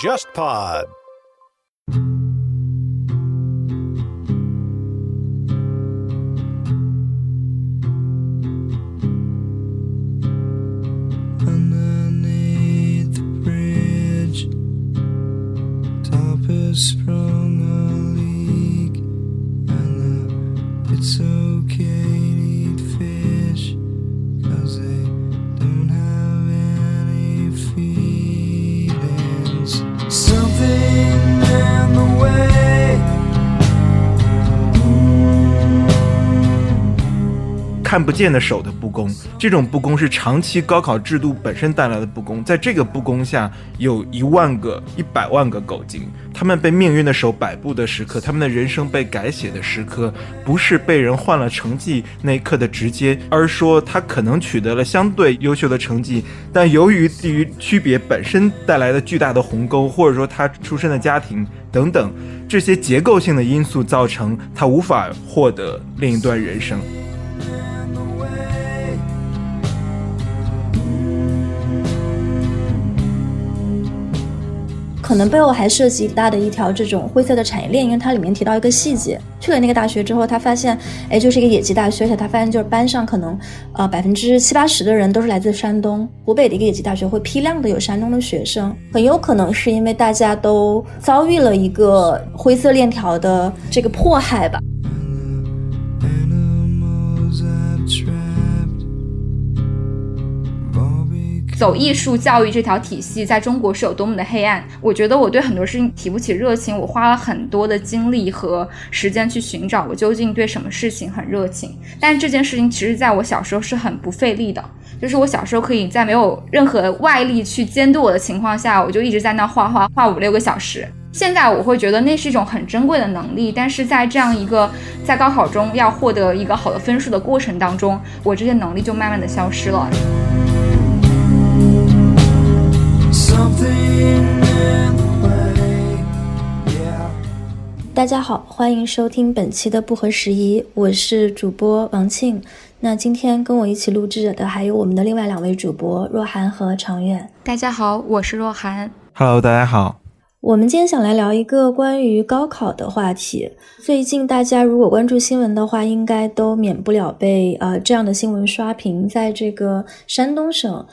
JustPod。看不见的手的不公，这种不公是长期高考制度本身带来的不公。在这个不公下，有一万个、一百万个狗精，他们被命运的手摆布的时刻，他们的人生被改写的时刻，不是被人换了成绩那一刻的直接，而说他可能取得了相对优秀的成绩，但由于地域区别本身带来的巨大的鸿沟，或者说他出身的家庭等等这些结构性的因素，造成他无法获得另一段人生。可能背后还涉及大的一条这种灰色的产业链，因为它里面提到一个细节，去了那个大学之后，他发现，哎，就是一个野鸡大学，而且他发现就是班上可能，呃，百分之七八十的人都是来自山东、湖北的一个野鸡大学，会批量的有山东的学生，很有可能是因为大家都遭遇了一个灰色链条的这个迫害吧。走艺术教育这条体系在中国是有多么的黑暗。我觉得我对很多事情提不起热情，我花了很多的精力和时间去寻找我究竟对什么事情很热情。但这件事情其实在我小时候是很不费力的，就是我小时候可以在没有任何外力去监督我的情况下，我就一直在那画画，画五六个小时。现在我会觉得那是一种很珍贵的能力，但是在这样一个在高考中要获得一个好的分数的过程当中，我这些能力就慢慢的消失了。大家好，欢迎收听本期的不合时宜，我是主播王庆。那今天跟我一起录制的还有我们的另外两位主播若涵和长远。大家好，我是若涵。Hello，大家好。我们今天想来聊一个关于高考的话题。最近大家如果关注新闻的话，应该都免不了被呃这样的新闻刷屏。在这个山东省，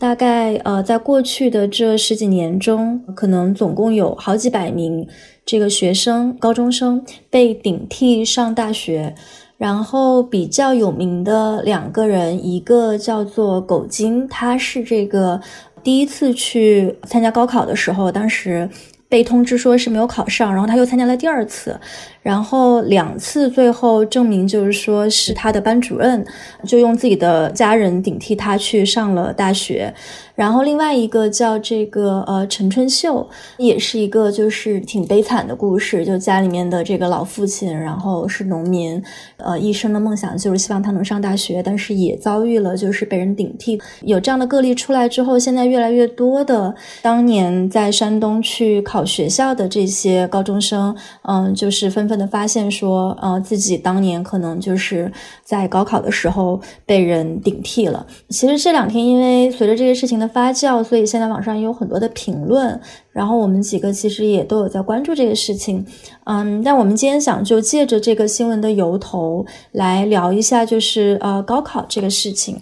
大概呃在过去的这十几年中，可能总共有好几百名这个学生、高中生被顶替上大学。然后比较有名的两个人，一个叫做狗精，他是这个第一次去参加高考的时候，当时被通知说是没有考上，然后他又参加了第二次，然后两次最后证明就是说是他的班主任就用自己的家人顶替他去上了大学。然后另外一个叫这个呃陈春秀，也是一个就是挺悲惨的故事，就家里面的这个老父亲，然后是农民，呃一生的梦想就是希望他能上大学，但是也遭遇了就是被人顶替。有这样的个例出来之后，现在越来越多的当年在山东去考学校的这些高中生，嗯，就是纷纷的发现说，呃，自己当年可能就是在高考的时候被人顶替了。其实这两天因为随着这个事情的发酵，所以现在网上也有很多的评论，然后我们几个其实也都有在关注这个事情，嗯，但我们今天想就借着这个新闻的由头来聊一下，就是呃高考这个事情。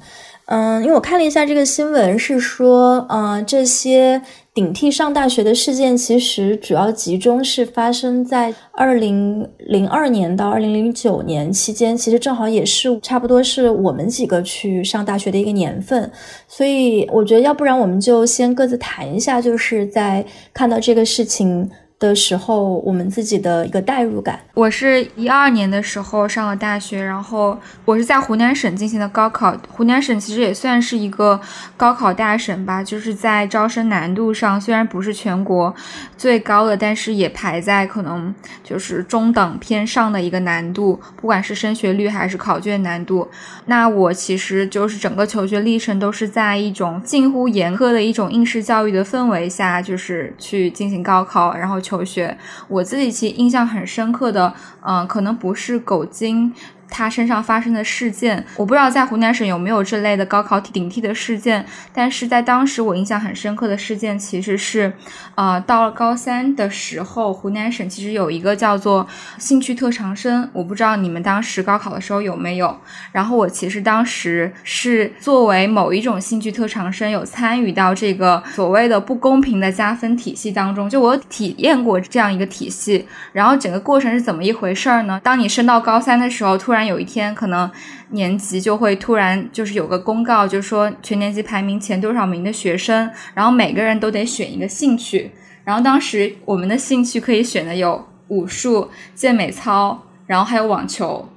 嗯，因为我看了一下这个新闻，是说，呃，这些顶替上大学的事件，其实主要集中是发生在二零零二年到二零零九年期间，其实正好也是差不多是我们几个去上大学的一个年份，所以我觉得，要不然我们就先各自谈一下，就是在看到这个事情的时候，我们自己的一个代入感。我是一二年的时候上了大学，然后我是在湖南省进行的高考。湖南省其实也算是一个高考大省吧，就是在招生难度上虽然不是全国最高的，但是也排在可能就是中等偏上的一个难度，不管是升学率还是考卷难度。那我其实就是整个求学历程都是在一种近乎严苛的一种应试教育的氛围下，就是去进行高考，然后求学。我自己其实印象很深刻的，嗯、可能不是狗精他身上发生的事件。我不知道在湖南省有没有这类的高考顶替的事件，但是在当时我印象很深刻的事件其实是，呃，到了高三的时候，湖南省其实有一个叫做兴趣特长生，我不知道你们当时高考的时候有没有。然后我其实当时是作为某一种兴趣特长生，有参与到这个所谓的不公平的加分体系当中，就我体验过这样一个体系。然后整个过程是怎么一回事儿呢？当你升到高三的时候，突然突然有一天，可能年级就会突然就是有个公告，就说全年级排名前多少名的学生，然后每个人都得选一个兴趣。然后当时我们的兴趣可以选的有武术、健美操，然后还有网球。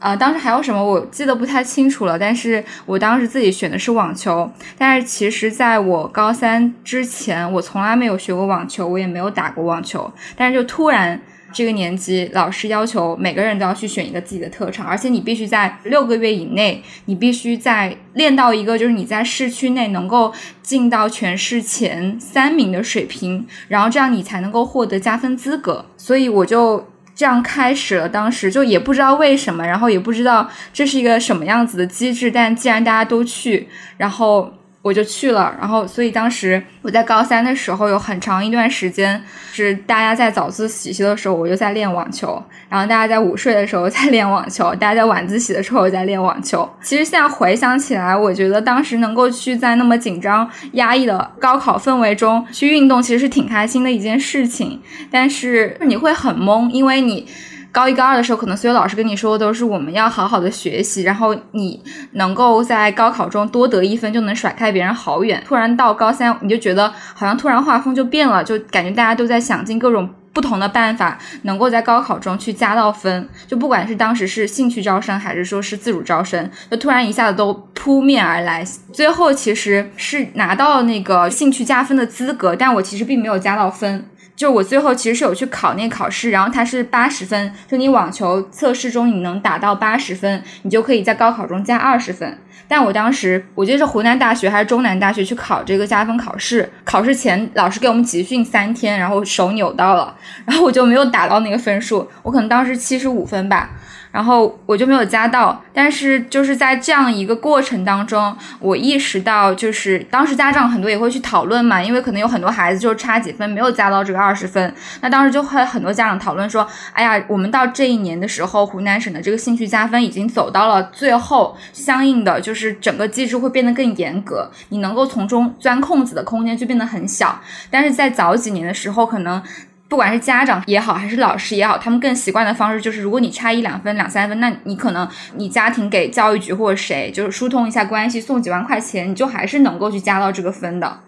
啊、当时还有什么我记得不太清楚了，但是我当时自己选的是网球。但是其实在我高三之前，我从来没有学过网球，我也没有打过网球。但是就突然这个年级，老师要求每个人都要去选一个自己的特长，而且你必须在六个月以内，你必须在练到一个就是你在市区内能够进到全市前三名的水平，然后这样你才能够获得加分资格。所以我就。这样开始了，当时就也不知道为什么，然后也不知道这是一个什么样子的机制，但既然大家都去，然后我就去了，然后所以当时我在高三的时候有很长一段时间是大家在早自习的时候我就在练网球，然后大家在午睡的时候在练网球，大家在晚自习的时候我在练网球。其实现在回想起来，我觉得当时能够去在那么紧张压抑的高考氛围中去运动，其实是挺开心的一件事情，但是你会很懵，因为你。高一高二的时候，可能所有老师跟你说的都是我们要好好的学习，然后你能够在高考中多得一分就能甩开别人好远。突然到高三，你就觉得好像突然画风就变了，就感觉大家都在想尽各种不同的办法，能够在高考中去加到分。就不管是当时是兴趣招生，还是说是自主招生，就突然一下子都扑面而来。最后其实是拿到那个兴趣加分的资格，但我其实并没有加到分。就我最后其实是有去考那个考试，然后它是八十分，就你网球测试中你能打到八十分，你就可以在高考中加二十分。但我当时我记得是湖南大学还是中南大学去考这个加分考试，考试前老师给我们集训三天，然后手扭到了，然后我就没有打到那个分数，我可能当时七十五分吧。然后我就没有加到，但是就是在这样一个过程当中，我意识到，就是当时家长很多也会去讨论嘛，因为可能有很多孩子就是差几分没有加到这个二十分，那当时就会很多家长讨论说，哎呀，我们到这一年的时候，湖南省的这个兴趣加分已经走到了最后，相应的就是整个机制会变得更严格，你能够从中钻空子的空间就变得很小，但是在早几年的时候，可能。不管是家长也好，还是老师也好，他们更习惯的方式就是，如果你差一两分、两三分，那你可能你家庭给教育局或者谁就是疏通一下关系，送几万块钱，你就还是能够去加到这个分的。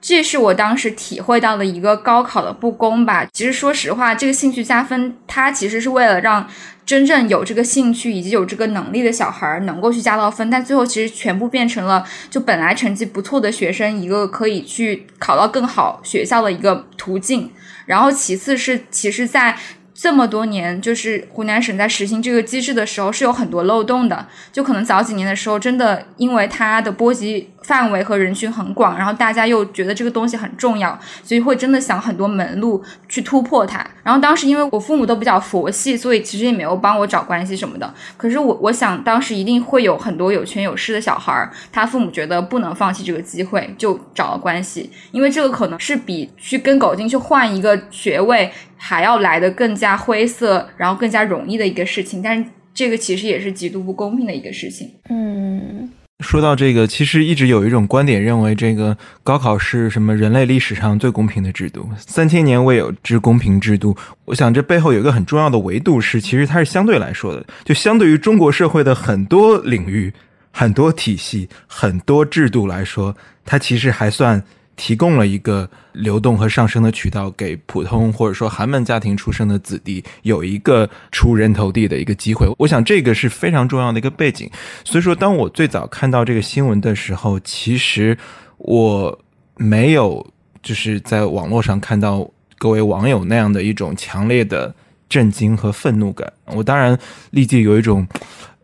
这是我当时体会到的一个高考的不公吧。其实说实话，这个兴趣加分，它其实是为了让真正有这个兴趣以及有这个能力的小孩儿能够去加到分，但最后其实全部变成了就本来成绩不错的学生一个可以去考到更好学校的一个途径。然后其次是，其实，在这么多年，就是湖南省在实行这个机制的时候，是有很多漏洞的。就可能早几年的时候，真的因为它的波及范围和人群很广，然后大家又觉得这个东西很重要，所以会真的想很多门路去突破它。然后当时因为我父母都比较佛系，所以其实也没有帮我找关系什么的。可是我我想当时一定会有很多有权有势的小孩儿，他父母觉得不能放弃这个机会，就找了关系，因为这个可能是比去跟狗精去换一个学位还要来的更加灰色，然后更加容易的一个事情。但是这个其实也是极度不公平的一个事情。嗯说到这个，其实一直有一种观点认为，这个高考是什么人类历史上最公平的制度，三千年未有之公平制度。我想这背后有一个很重要的维度是，其实它是相对来说的，就相对于中国社会的很多领域、很多体系、很多制度来说，它其实还算提供了一个流动和上升的渠道，给普通或者说寒门家庭出生的子弟有一个出人头地的一个机会。我想这个是非常重要的一个背景。所以说，当我最早看到这个新闻的时候，其实我没有就是在网络上看到各位网友那样的一种强烈的震惊和愤怒感。我当然立即有一种，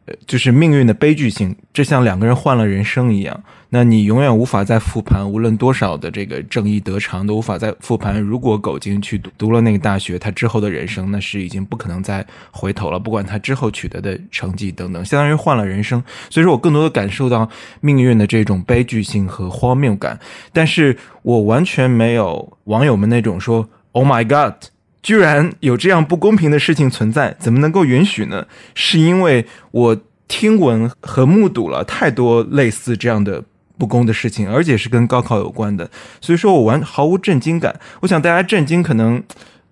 呃，就是命运的悲剧性，这像两个人换了人生一样。那你永远无法再复盘，无论多少的这个正义得偿，都无法再复盘。如果苟金去读读了那个大学，他之后的人生那是已经不可能再回头了。不管他之后取得的成绩等等，相当于换了人生。所以说我更多的感受到命运的这种悲剧性和荒谬感，但是我完全没有网友们那种说 “Oh my God”。居然有这样不公平的事情存在，怎么能够允许呢？是因为我听闻和目睹了太多类似这样的不公的事情，而且是跟高考有关的，所以说我完毫无震惊感。我想大家震惊，可能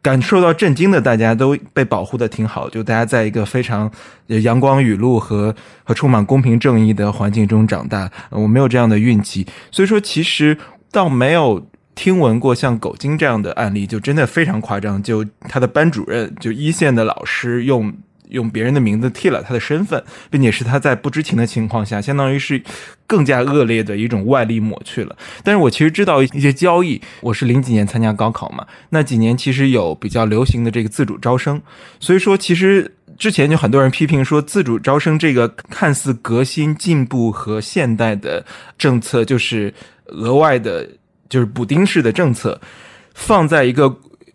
感受到震惊的大家都被保护的挺好，就大家在一个非常阳光雨露和和充满公平正义的环境中长大。我没有这样的运气，所以说其实倒没有。听闻过像狗精这样的案例，就真的非常夸张。就他的班主任，就一线的老师用用别人的名字替了他的身份，并且是他在不知情的情况下，相当于是更加恶劣的一种外力抹去了。但是我其实知道一些交易，我是零几年参加高考嘛，那几年其实有比较流行的这个自主招生，所以说其实之前就很多人批评说，自主招生这个看似革新、进步和现代的政策，就是额外的。就是补丁式的政策，放在一个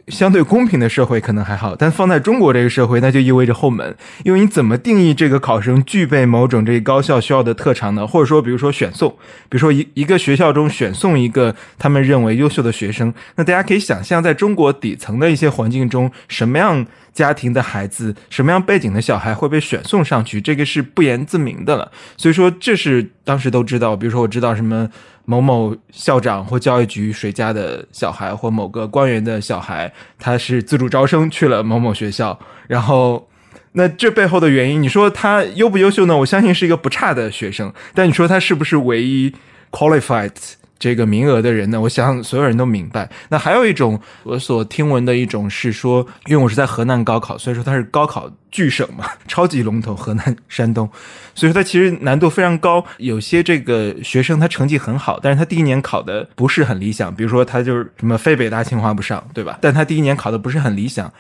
相对公平的社会可能还好，但放在中国这个社会，那就意味着后门。因为你怎么定义这个考生具备某种这个高校需要的特长呢？或者说，比如说选送，比如说一一个学校中选送一个他们认为优秀的学生，那大家可以想象，在中国底层的一些环境中，什么样家庭的孩子，什么样背景的小孩会被选送上去，这个是不言自明的了。所以说，这是当时都知道。比如说，我知道什么。某某校长或教育局谁家的小孩，或某个官员的小孩，他是自主招生去了某某学校，然后，那这背后的原因，你说他优不优秀呢？我相信是一个不差的学生，但你说他是不是唯一 qualified？这个名额的人呢，我想所有人都明白。那还有一种我所听闻的一种是说，因为我是在河南高考，所以说它是高考巨省嘛，超级龙头，河南、山东，所以说它其实难度非常高。有些这个学生他成绩很好，但是他第一年考的不是很理想，比如说他就是什么非北大清华不上，对吧？但他第一年考的不是很理想。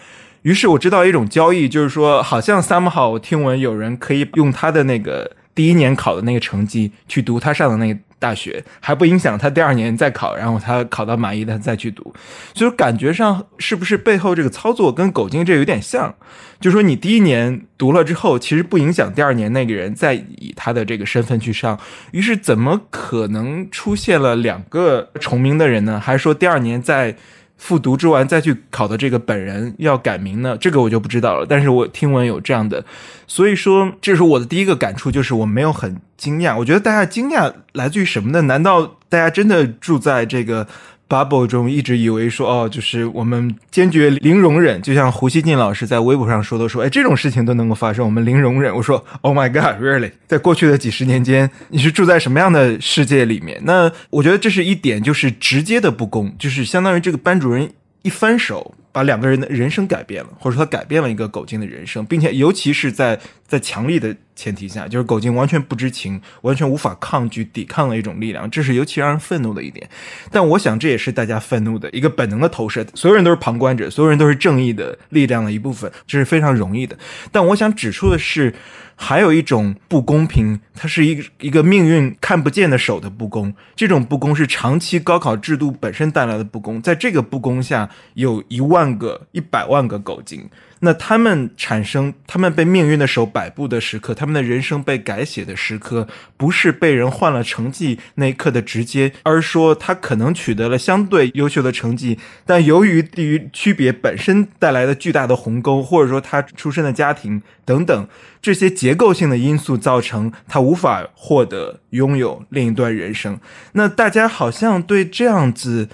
于是我知道一种交易，就是说好像 somehow 我听闻有人可以用他的那个第一年考的那个成绩去读他上的那个。大学还不影响他第二年再考，然后他考到满意他再去读，就是感觉上是不是背后这个操作跟狗精这有点像？就说你第一年读了之后，其实不影响第二年那个人再以他的这个身份去上，于是怎么可能出现了两个重名的人呢？还是说第二年在？复读之完再去考的这个本人要改名呢，这个我就不知道了。但是我听闻有这样的，所以说这是我的第一个感触，就是我没有很惊讶。我觉得大家惊讶来自于什么呢？难道大家真的住在这个？bubble 中一直以为说哦，就是我们坚决零容忍，就像胡锡进老师在微博上说的说，哎，这种事情都能够发生，我们零容忍。我说，Oh my God，really？在过去的几十年间，你是住在什么样的世界里面？那我觉得这是一点，就是直接的不公，就是相当于这个班主任一翻手。把两个人的人生改变了，或者说他改变了一个狗精的人生，并且尤其是在在强力的前提下，就是狗精完全不知情，完全无法抗拒抵抗的一种力量，这是尤其让人愤怒的一点。但我想这也是大家愤怒的一个本能的投射，所有人都是旁观者，所有人都是正义的力量的一部分，这是非常容易的。但我想指出的是。还有一种不公平，它是一个一个命运看不见的手的不公。这种不公是长期高考制度本身带来的不公，在这个不公下，有一万个、一百万个狗精。那他们产生，他们被命运的手摆布的时刻，他们的人生被改写的时刻，不是被人换了成绩那一刻的直接，而是说他可能取得了相对优秀的成绩，但由于地域区别本身带来的巨大的鸿沟，或者说他出身的家庭等等这些结构性的因素，造成他无法获得拥有另一段人生。那大家好像对这样子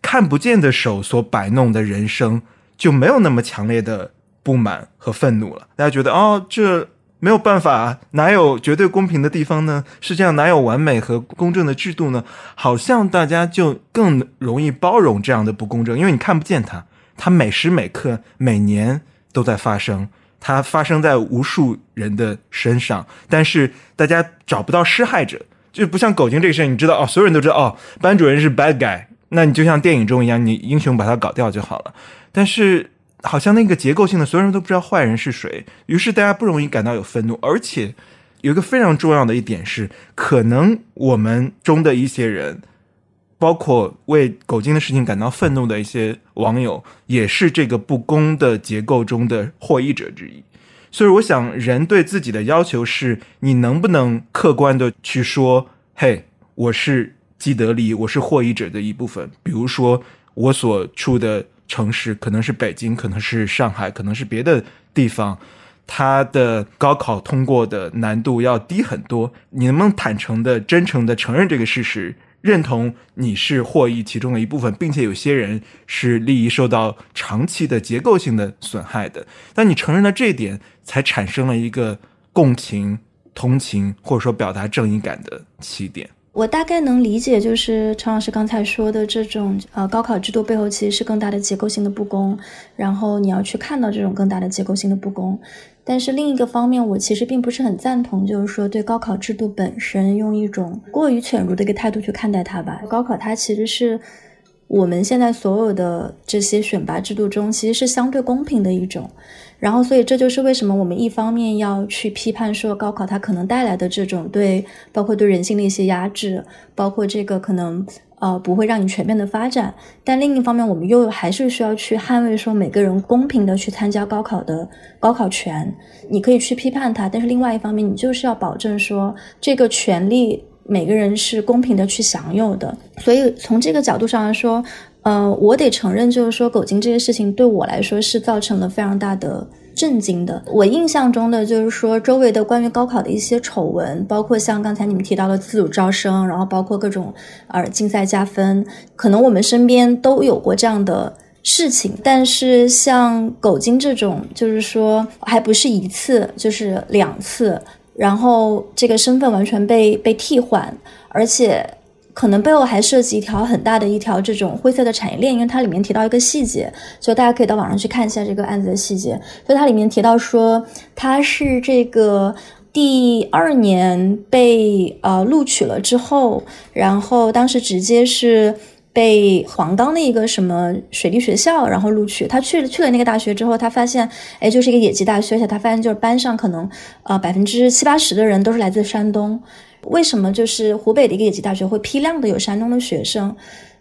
看不见的手所摆弄的人生，就没有那么强烈的。不满和愤怒了，大家觉得哦，这没有办法，哪有绝对公平的地方呢？是这样，哪有完美和公正的制度呢？好像大家就更容易包容这样的不公正，因为你看不见它，它每时每刻、每年都在发生，它发生在无数人的身上，但是大家找不到施害者，就不像狗精这个事，你知道哦，所有人都知道哦，班主任是 bad guy，那你就像电影中一样，你英雄把他搞掉就好了，但是。好像那个结构性的，所有人都不知道坏人是谁，于是大家不容易感到有愤怒，而且有一个非常重要的一点是，可能我们中的一些人，包括为狗精的事情感到愤怒的一些网友，也是这个不公的结构中的获益者之一。所以，我想人对自己的要求是：你能不能客观的去说，嘿，我是既得利益，我是获益者的一部分。比如说，我所处的城市可能是北京，可能是上海，可能是别的地方。它的高考通过的难度要低很多，你能不能坦诚的、真诚的承认这个事实，认同你是获益其中的一部分，并且有些人是利益受到长期的结构性的损害的？当你承认了这一点，才产生了一个共情、同情或者说表达正义感的起点。我大概能理解，就是陈老师刚才说的这种，呃，高考制度背后其实是更大的结构性的不公，然后你要去看到这种更大的结构性的不公。但是另一个方面，我其实并不是很赞同，就是说对高考制度本身用一种过于犬儒的一个态度去看待它吧。高考它其实是我们现在所有的这些选拔制度中，其实是相对公平的一种。然后，所以这就是为什么我们一方面要去批判说高考它可能带来的这种对包括对人性的一些压制，包括这个可能呃不会让你全面的发展。但另一方面，我们又还是需要去捍卫说每个人公平的去参加高考的高考权。你可以去批判它，但是另外一方面，你就是要保证说这个权利每个人是公平的去享有的。所以从这个角度上来说。呃，我得承认，就是说狗精这个事情对我来说是造成了非常大的震惊的。我印象中的就是说，周围的关于高考的一些丑闻，包括像刚才你们提到的自主招生，然后包括各种呃竞赛加分，可能我们身边都有过这样的事情。但是像狗精这种，就是说还不是一次，就是两次，然后这个身份完全被被替换，而且。可能背后还涉及一条很大的一条这种灰色的产业链，因为它里面提到一个细节，所以大家可以到网上去看一下这个案子的细节。就它里面提到说，他是这个第二年被呃录取了之后，然后当时直接是被黄冈的一个什么水利学校然后录取。他去了去了那个大学之后，他发现哎就是一个野鸡大学，而且他发现就是班上可能呃百分之七八十的人都是来自山东。为什么就是湖北的一个野鸡大学会批量的有山东的学生？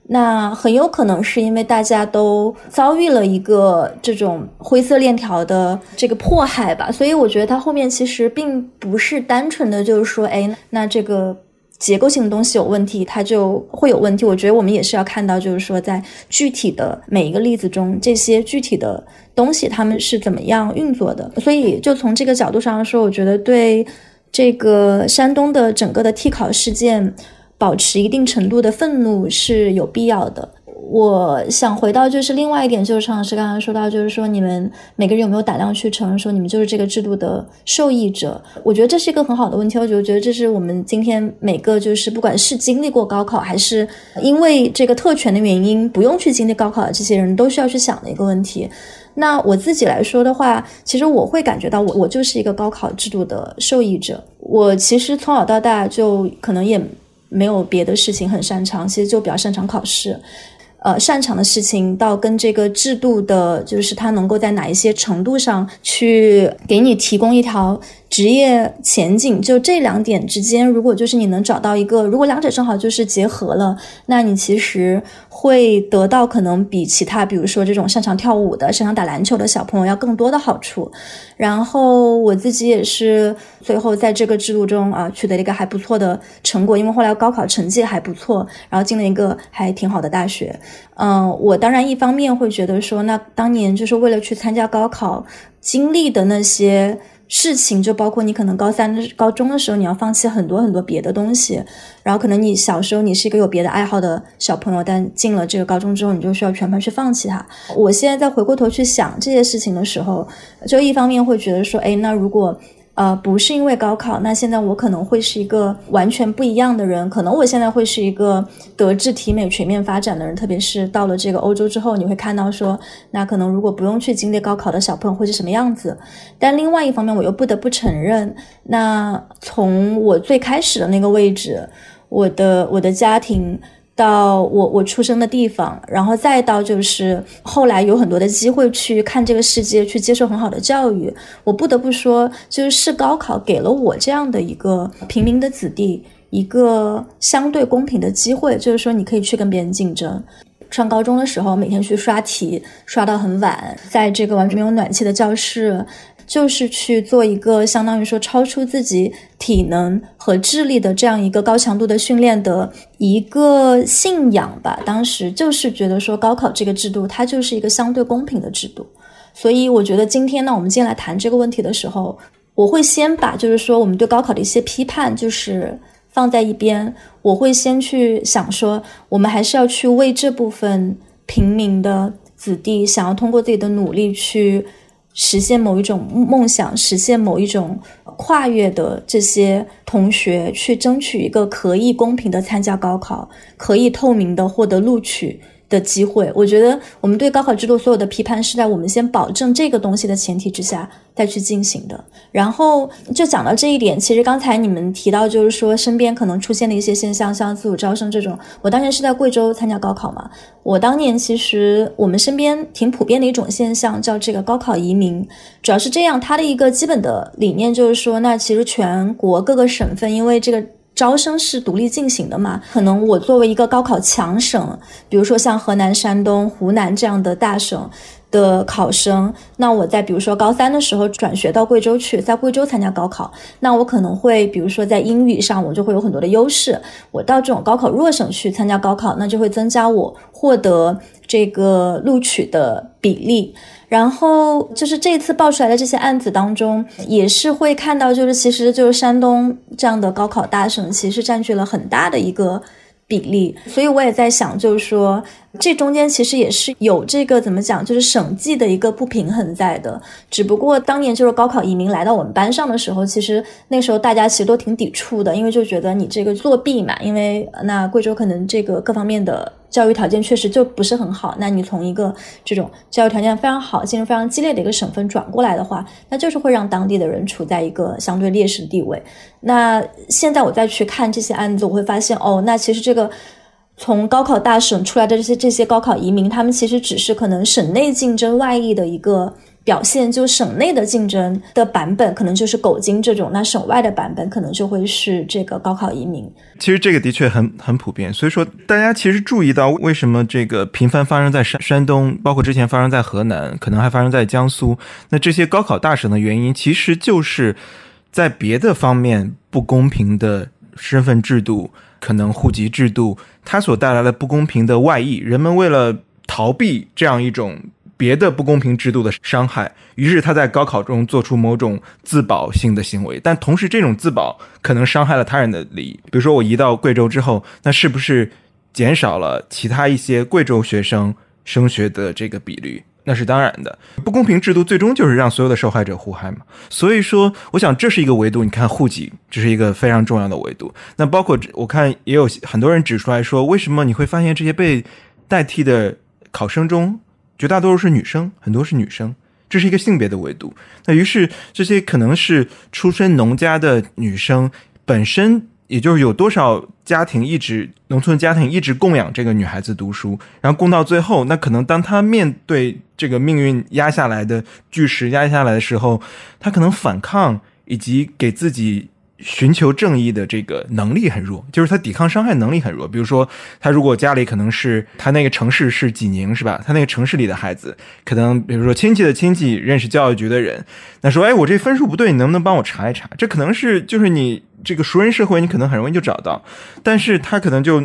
那很有可能是因为大家都遭遇了一个这种灰色链条的这个迫害吧。所以我觉得它后面其实并不是单纯的就是说，哎，那这个结构性的东西有问题，它就会有问题。我觉得我们也是要看到，就是说在具体的每一个例子中，这些具体的东西他们是怎么样运作的。所以就从这个角度上来说，我觉得对。这个山东的整个的替考事件，保持一定程度的愤怒是有必要的。我想回到就是另外一点，就是常老师刚刚说到，就是说你们每个人有没有胆量去承认说你们就是这个制度的受益者？我觉得这是一个很好的问题。我觉得这是我们今天每个就是不管是经历过高考，还是因为这个特权的原因不用去经历高考的这些人都需要去想的一个问题。那我自己来说的话，其实我会感觉到，我我就是一个高考制度的受益者。我其实从小到大就可能也没有别的事情很擅长，其实就比较擅长考试。呃，擅长的事情到跟这个制度的，就是它能够在哪一些程度上去给你提供一条职业前景，就这两点之间，如果就是你能找到一个，如果两者正好就是结合了，那你其实会得到可能比其他，比如说这种擅长跳舞的、擅长打篮球的小朋友要更多的好处。然后我自己也是最后在这个制度中啊取得了一个还不错的成果，因为后来高考成绩还不错，然后进了一个还挺好的大学。嗯，我当然一方面会觉得说，那当年就是为了去参加高考经历的那些事情，就包括你可能高三、高中的时候你要放弃很多很多别的东西，然后可能你小时候你是一个有别的爱好的小朋友，但进了这个高中之后，你就需要全盘去放弃它。我现在再回过头去想这些事情的时候，就一方面会觉得说，哎，那如果。呃，不是因为高考，那现在我可能会是一个完全不一样的人，可能我现在会是一个德智体美全面发展的人，特别是到了这个欧洲之后，你会看到说，那可能如果不用去经历高考的小朋友会是什么样子。但另外一方面，我又不得不承认，那从我最开始的那个位置，我的我的家庭。到我我出生的地方，然后再到就是后来有很多的机会去看这个世界，去接受很好的教育。我不得不说，就是是高考给了我这样的一个平民的子弟一个相对公平的机会，就是说你可以去跟别人竞争。上高中的时候，每天去刷题，刷到很晚，在这个完全没有暖气的教室，就是去做一个相当于说超出自己体能和智力的这样一个高强度的训练的一个信仰吧。当时就是觉得说高考这个制度，它就是一个相对公平的制度。所以我觉得今天呢，我们进来谈这个问题的时候，我会先把就是说我们对高考的一些批判，就是放在一边。我会先去想说，我们还是要去为这部分平民的子弟，想要通过自己的努力去实现某一种梦想，实现某一种跨越的这些同学，去争取一个可以公平的参加高考，可以透明的获得录取。的机会，我觉得我们对高考制度所有的批判是在我们先保证这个东西的前提之下再去进行的。然后就讲到这一点，其实刚才你们提到，就是说身边可能出现的一些现象，像自主招生这种。我当年是在贵州参加高考嘛，我当年其实我们身边挺普遍的一种现象，叫这个高考移民。主要是这样，它的一个基本的理念就是说，那其实全国各个省份因为这个。招生是独立进行的嘛？可能我作为一个高考强省，比如说像河南、山东、湖南这样的大省的考生，那我在比如说高三的时候转学到贵州去，在贵州参加高考，那我可能会比如说在英语上我就会有很多的优势。我到这种高考弱省去参加高考，那就会增加我获得这个录取的比例。然后就是这次爆出来的这些案子当中，也是会看到，就是其实就是山东这样的高考大省，其实占据了很大的一个比例。所以我也在想，就是说这中间其实也是有这个怎么讲，就是省际的一个不平衡在的。只不过当年就是高考移民来到我们班上的时候，其实那时候大家其实都挺抵触的，因为就觉得你这个作弊嘛，因为那贵州可能这个各方面的。教育条件确实就不是很好，那你从一个这种教育条件非常好、竞争非常激烈的一个省份转过来的话，那就是会让当地的人处在一个相对劣势的地位。那现在我再去看这些案子，我会发现，哦，那其实这个从高考大省出来的这些这些高考移民，他们其实只是可能省内竞争外溢的一个。表现就省内的竞争的版本可能就是狗精这种，那省外的版本可能就会是这个高考移民。其实这个的确很很普遍，所以说大家其实注意到为什么这个频繁发生在山山东，包括之前发生在河南，可能还发生在江苏。那这些高考大省的原因，其实就是在别的方面不公平的身份制度，可能户籍制度，它所带来的不公平的外溢。人们为了逃避这样一种。别的不公平制度的伤害，于是他在高考中做出某种自保性的行为，但同时这种自保可能伤害了他人的利益。比如说，我移到贵州之后，那是不是减少了其他一些贵州学生升学的这个比率？那是当然的。不公平制度最终就是让所有的受害者互害嘛。所以说，我想这是一个维度。你看，户籍这是一个非常重要的维度。那包括我看也有很多人指出来说，为什么你会发现这些被代替的考生中？绝大多数是女生，很多是女生，这是一个性别的维度。那于是这些可能是出身农家的女生，本身也就是有多少家庭一直农村家庭一直供养这个女孩子读书，然后供到最后，那可能当她面对这个命运压下来的巨石压下来的时候，她可能反抗以及给自己。寻求正义的这个能力很弱，就是他抵抗伤害能力很弱。比如说，他如果家里可能是他那个城市是济宁，是吧？他那个城市里的孩子，可能比如说亲戚的亲戚认识教育局的人，那说，哎，我这分数不对，你能不能帮我查一查？这可能是就是你这个熟人社会，你可能很容易就找到。但是他可能就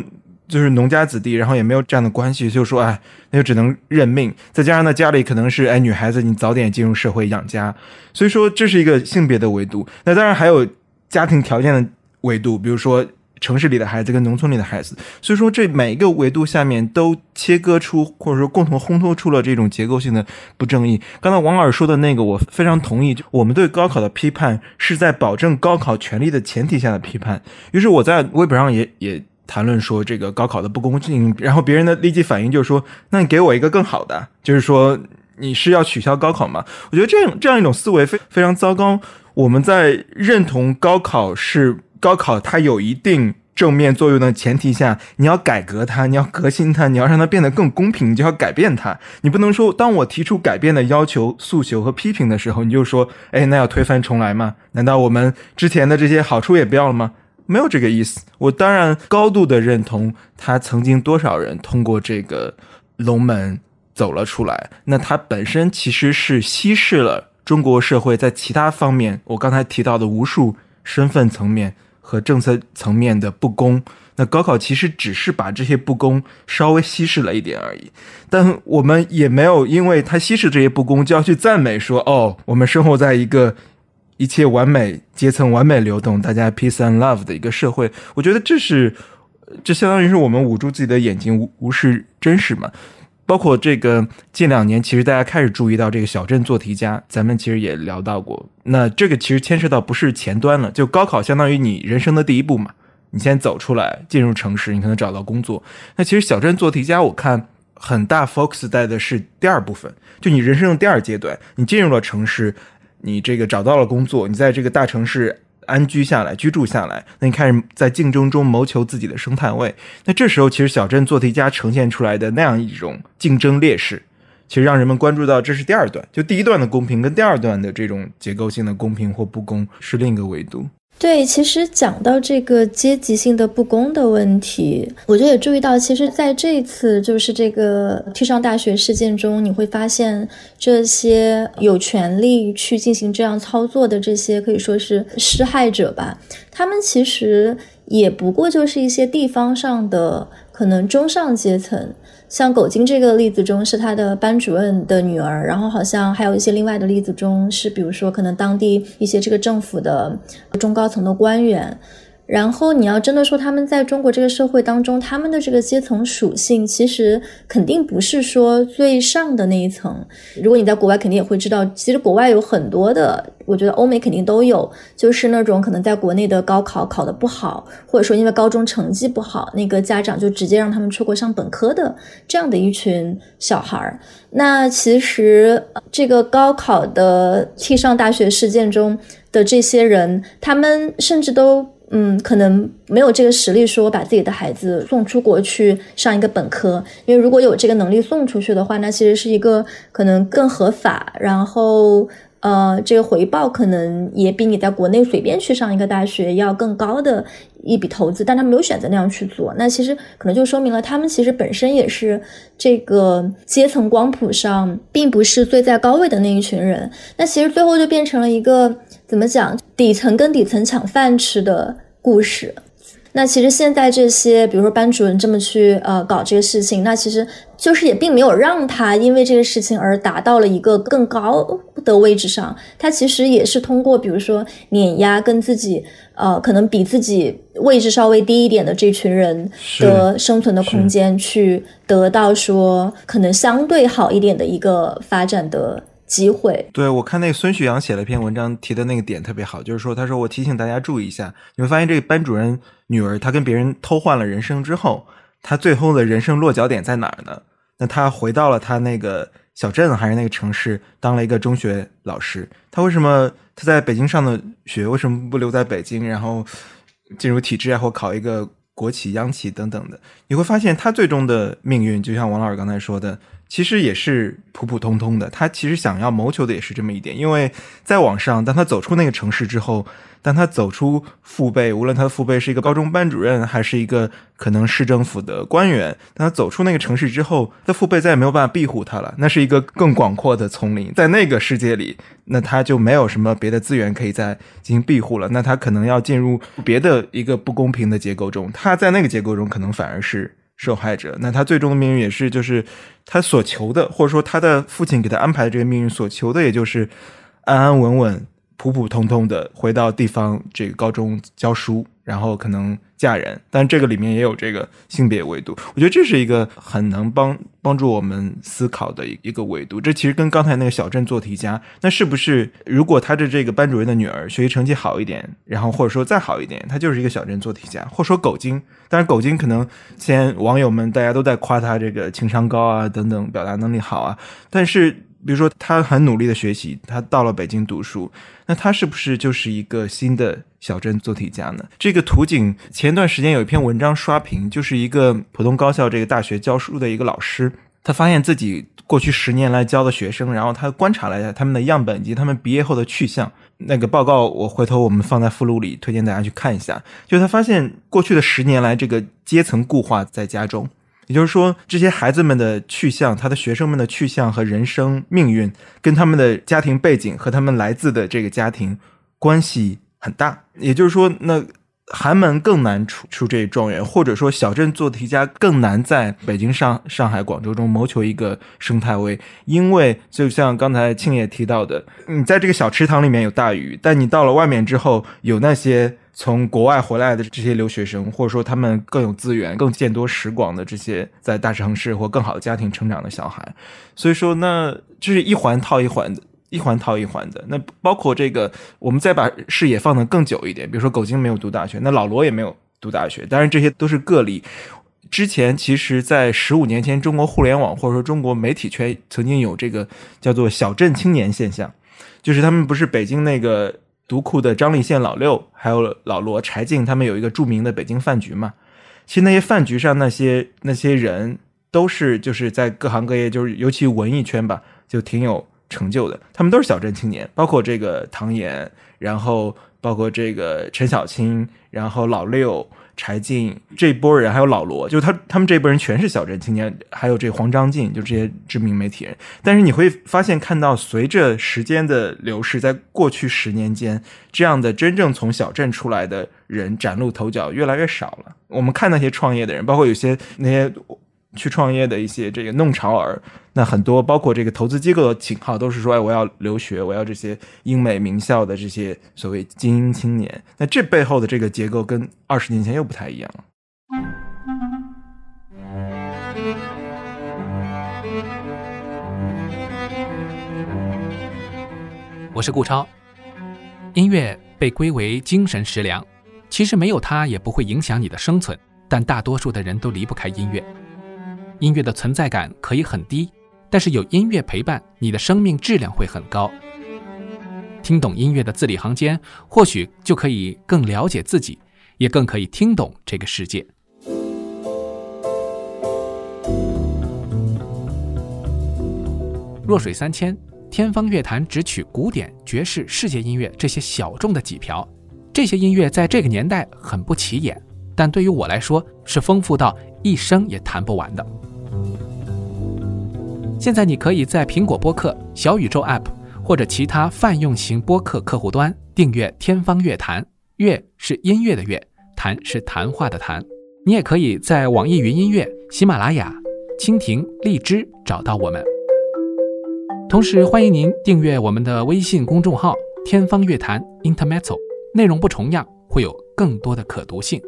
就是农家子弟，然后也没有这样的关系，就说，哎，那就只能认命。再加上呢，家里可能是哎女孩子，你早点进入社会养家，所以说这是一个性别的维度。那当然还有。家庭条件的维度，比如说城市里的孩子跟农村里的孩子，所以说这每一个维度下面都切割出或者说共同烘托出了这种结构性的不正义。刚才王老师说的那个，我非常同意。就我们对高考的批判是在保证高考权利的前提下的批判。于是我在微博上也也谈论说这个高考的不公正，然后别人的立即反应就是说，那你给我一个更好的，就是说你是要取消高考吗？我觉得这样这样一种思维非非常糟糕。我们在认同高考是高考，它有一定正面作用的前提下，你要改革它，你要革新它，你要让它变得更公平，你就要改变它。你不能说，当我提出改变的要求、诉求和批评的时候，你就说，哎，那要推翻重来吗？难道我们之前的这些好处也不要了吗？没有这个意思。我当然高度的认同，他曾经多少人通过这个龙门走了出来，那它本身其实是稀释了中国社会在其他方面，我刚才提到的无数身份层面和政策层面的不公。那高考其实只是把这些不公稍微稀释了一点而已，但我们也没有因为它稀释这些不公就要去赞美说哦，我们生活在一个一切完美、阶层完美流动、大家 peace and love 的一个社会。我觉得这是这相当于是我们捂住自己的眼睛，无无视真实嘛。包括这个近两年，其实大家开始注意到这个小镇做题家，咱们其实也聊到过。那这个其实牵涉到不是前端了，就高考相当于你人生的第一步嘛。你先走出来，进入城市，你可能找到工作。那其实小镇做题家，我看很大 focus 在的是第二部分，就你人生的第二阶段，你进入了城市，你这个找到了工作，你在这个大城市安居下来、居住下来，那你开始在竞争中谋求自己的生态位。那这时候，其实小镇做题家呈现出来的那样一种竞争劣势，其实让人们关注到这是第二段，就第一段的公平跟第二段的这种结构性的公平或不公是另一个维度。对，其实讲到这个阶级性的不公的问题，我觉得也注意到，其实在这一次就是这个替上大学事件中，你会发现这些有权利去进行这样操作的这些可以说是施害者吧，他们其实也不过就是一些地方上的可能中上阶层。像狗金这个例子中是他的班主任的女儿，然后好像还有一些另外的例子中是，比如说可能当地一些这个政府的中高层的官员。然后你要真的说他们在中国这个社会当中，他们的这个阶层属性，其实肯定不是说最上的那一层。如果你在国外，肯定也会知道，其实国外有很多的，我觉得欧美肯定都有，就是那种可能在国内的高考考得不好，或者说因为高中成绩不好，那个家长就直接让他们出国上本科的这样的一群小孩儿。那其实这个高考的替上大学事件中的这些人，他们甚至都。嗯，可能没有这个实力说把自己的孩子送出国去上一个本科，因为如果有这个能力送出去的话，那其实是一个可能更合法，然后呃，这个回报可能也比你在国内随便去上一个大学要更高的一笔投资，但他没有选择那样去做，那其实可能就说明了他们其实本身也是这个阶层光谱上并不是最在高位的那一群人，那其实最后就变成了一个。怎么讲？底层跟底层抢饭吃的故事。那其实现在这些，比如说班主任这么去呃搞这个事情，那其实就是也并没有让他因为这个事情而达到了一个更高的位置上。他其实也是通过比如说碾压跟自己呃可能比自己位置稍微低一点的这群人的生存的空间，去得到说可能相对好一点的一个发展的。机会，对我看那个孙旭阳写了一篇文章，提的那个点特别好，就是说，他说我提醒大家注意一下，你会发现这个班主任女儿，她跟别人偷换了人生之后，她最后的人生落脚点在哪儿呢？那她回到了她那个小镇还是那个城市，当了一个中学老师。她为什么她在北京上的学，为什么不留在北京，然后进入体制啊，或考一个国企、央企等等的？你会发现，她最终的命运，就像王老师刚才说的。其实也是普普通通的，他其实想要谋求的也是这么一点，因为在网上，当他走出那个城市之后。当他走出父辈，无论他的父辈是一个高中班主任，还是一个可能市政府的官员，当他走出那个城市之后，他父辈再也没有办法庇护他了。那是一个更广阔的丛林，在那个世界里，那他就没有什么别的资源可以再进行庇护了。那他可能要进入别的一个不公平的结构中，他在那个结构中可能反而是受害者。那他最终的命运也是，就是他所求的，或者说他的父亲给他安排的这个命运所求的，也就是安安稳稳。普普通通的回到地方这个高中教书，然后可能嫁人，但这个里面也有这个性别维度。我觉得这是一个很能帮帮助我们思考的一个维度。这其实跟刚才那个小镇做题家，那是不是如果他的这个班主任的女儿学习成绩好一点，然后或者说再好一点，他就是一个小镇做题家，或者说狗精。但是狗精可能现在网友们大家都在夸他这个情商高啊等等，表达能力好啊，但是。比如说他很努力的学习，他到了北京读书，那他是不是就是一个新的小镇做题家呢？这个图景前段时间有一篇文章刷屏，就是一个普通高校这个大学教书的一个老师，他发现自己过去十年来教的学生，然后他观察了一下他们的样本以及他们毕业后的去向。那个报告我回头我们放在附录里，推荐大家去看一下。就他发现过去的十年来，这个阶层固化在家中。也就是说，这些孩子们的去向，他的学生们的去向和人生命运，跟他们的家庭背景和他们来自的这个家庭关系很大。也就是说，那寒门更难出出这状元，或者说小镇做题家更难在北京、上上海、广州中谋求一个生态位，因为就像刚才庆也提到的，你在这个小池塘里面有大鱼，但你到了外面之后，有那些。从国外回来的这些留学生，或者说他们更有资源、更见多识广的这些在大城市或更好的家庭成长的小孩，所以说那这是一环套一环的，一环套一环的。那包括这个，我们再把视野放得更久一点，比如说狗京没有读大学，那老罗也没有读大学，当然这些都是个例。之前其实，在十五年前，中国互联网或者说中国媒体圈曾经有这个叫做“小镇青年”现象，就是他们不是北京那个。独库的张立宪、老六，还有老罗、柴静，他们有一个著名的北京饭局嘛。其实那些饭局上那些那些人，都是就是在各行各业，就是尤其文艺圈吧，就挺有成就的。他们都是小镇青年，包括这个唐岩，然后包括这个陈小青，然后老六。柴静这波人，还有老罗，就他他们这波人全是小镇青年，还有这黄章进，就这些知名媒体人。但是你会发现，看到随着时间的流逝，在过去十年间，这样的真正从小镇出来的人崭露头角越来越少了。我们看那些创业的人，包括有些那些。去创业的一些这个弄潮儿，那很多包括这个投资机构的请号都是说，哎，我要留学，我要这些英美名校的这些所谓精英青年。那这背后的这个结构跟二十年前又不太一样了。我是顾超，音乐被归为精神食粮，其实没有它也不会影响你的生存，但大多数的人都离不开音乐。音乐的存在感可以很低，但是有音乐陪伴，你的生命质量会很高。听懂音乐的字里行间，或许就可以更了解自己，也更可以听懂这个世界。弱水三千，天方乐坛只取古典、爵士、世界音乐这些小众的几瓢，这些音乐在这个年代很不起眼，但对于我来说是丰富到一生也弹不完的。现在你可以在苹果播客、小宇宙 App 或者其他泛用型播客客户端订阅《天方乐坛》，乐是音乐的乐，谈是谈话的谈。你也可以在网易云音乐、喜马拉雅、蜻蜓、荔枝找到我们。同时，欢迎您订阅我们的微信公众号“天方乐坛 ”（Intermetal），内容不重样，会有更多的可读性。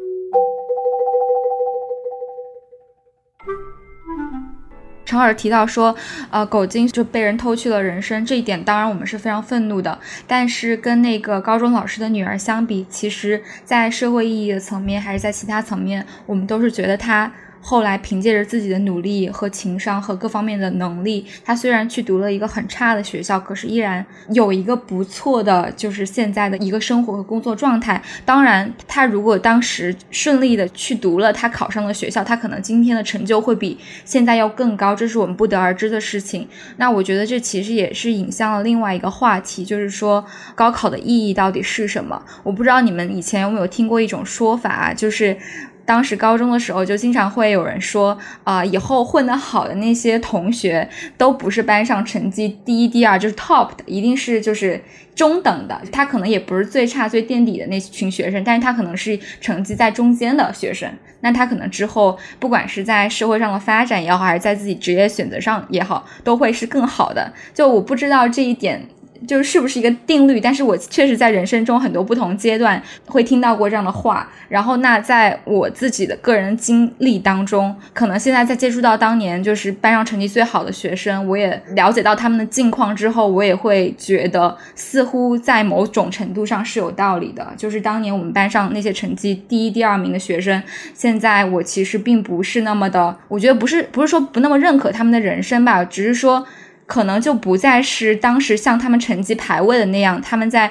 陈尔提到说，呃，狗精就被人偷去了人生，这一点当然我们是非常愤怒的。但是跟那个高中老师的女儿相比，其实在社会意义的层面，还是在其他层面，我们都是觉得她。后来凭借着自己的努力和情商和各方面的能力，他虽然去读了一个很差的学校，可是依然有一个不错的，就是现在的一个生活和工作状态。当然，他如果当时顺利的去读了他考上的学校，他可能今天的成就会比现在要更高，这是我们不得而知的事情。那我觉得这其实也是引向了另外一个话题，就是说高考的意义到底是什么？我不知道你们以前有没有听过一种说法，就是。当时高中的时候，就经常会有人说，啊，以后混得好的那些同学都不是班上成绩第一、第二，就是 top 的，一定是就是中等的。他可能也不是最差、最垫底的那群学生，但是他可能是成绩在中间的学生。那他可能之后，不管是在社会上的发展也好，还是在自己职业选择上也好，都会是更好的。就我不知道这一点。就是不是一个定律？但是我确实在人生中很多不同阶段会听到过这样的话。然后，那在我自己的个人经历当中，可能现在在接触到当年就是班上成绩最好的学生，我也了解到他们的境况之后，我也会觉得似乎在某种程度上是有道理的。就是当年我们班上那些成绩第一、第二名的学生，现在我其实并不是那么的，我觉得不是不是说不那么认可他们的人生吧，只是说。可能就不再是当时像他们成绩排位的那样，他们在。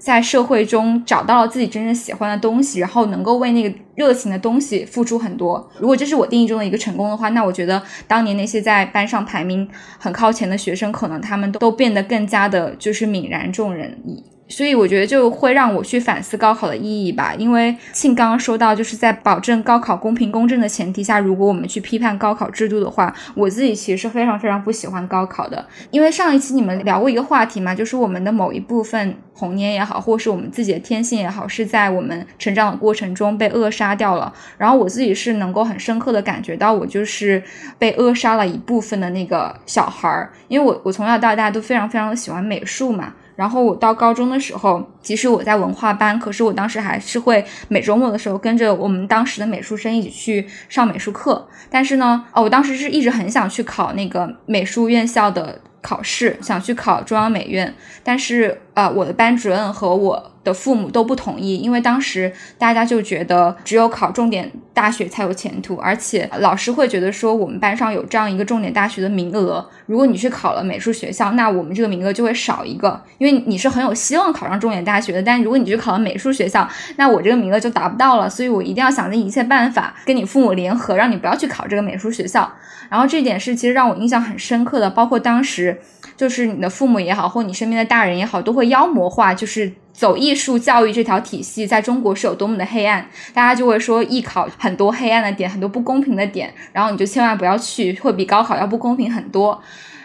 在社会中找到了自己真正喜欢的东西，然后能够为那个热情的东西付出很多。如果这是我定义中的一个成功的话，那我觉得当年那些在班上排名很靠前的学生，可能他们都变得更加的就是泯然众人矣。所以我觉得就会让我去反思高考的意义吧，因为庆刚刚说到，就是在保证高考公平公正的前提下，如果我们去批判高考制度的话，我自己其实是非常非常不喜欢高考的。因为上一期你们聊过一个话题嘛，就是我们的某一部分童年也好，或是我们自己的天性也好，是在我们成长的过程中被扼杀掉了。然后我自己是能够很深刻的感觉到，我就是被扼杀了一部分的那个小孩儿，因为我我从小到大都非常非常的喜欢美术嘛。然后我到高中的时候，即使我在文化班，可是我当时还是会每周末的时候跟着我们当时的美术生一起去上美术课。但是呢，哦，我当时是一直很想去考那个美术院校的考试，想去考中央美院。但是呃，我的班主任和我的父母都不同意，因为当时大家就觉得只有考重点大学才有前途，而且老师会觉得说我们班上有这样一个重点大学的名额，如果你去考了美术学校，那我们这个名额就会少一个，因为你是很有希望考上重点大学的。但如果你去考了美术学校，那我这个名额就达不到了，所以我一定要想尽一切办法跟你父母联合，让你不要去考这个美术学校。然后这点是其实让我印象很深刻的，包括当时就是你的父母也好，或你身边的大人也好，都会妖魔化，就是走艺术教育这条体系在中国是有多么的黑暗。大家就会说艺考很多黑暗的点，很多不公平的点，然后你就千万不要去，会比高考要不公平很多。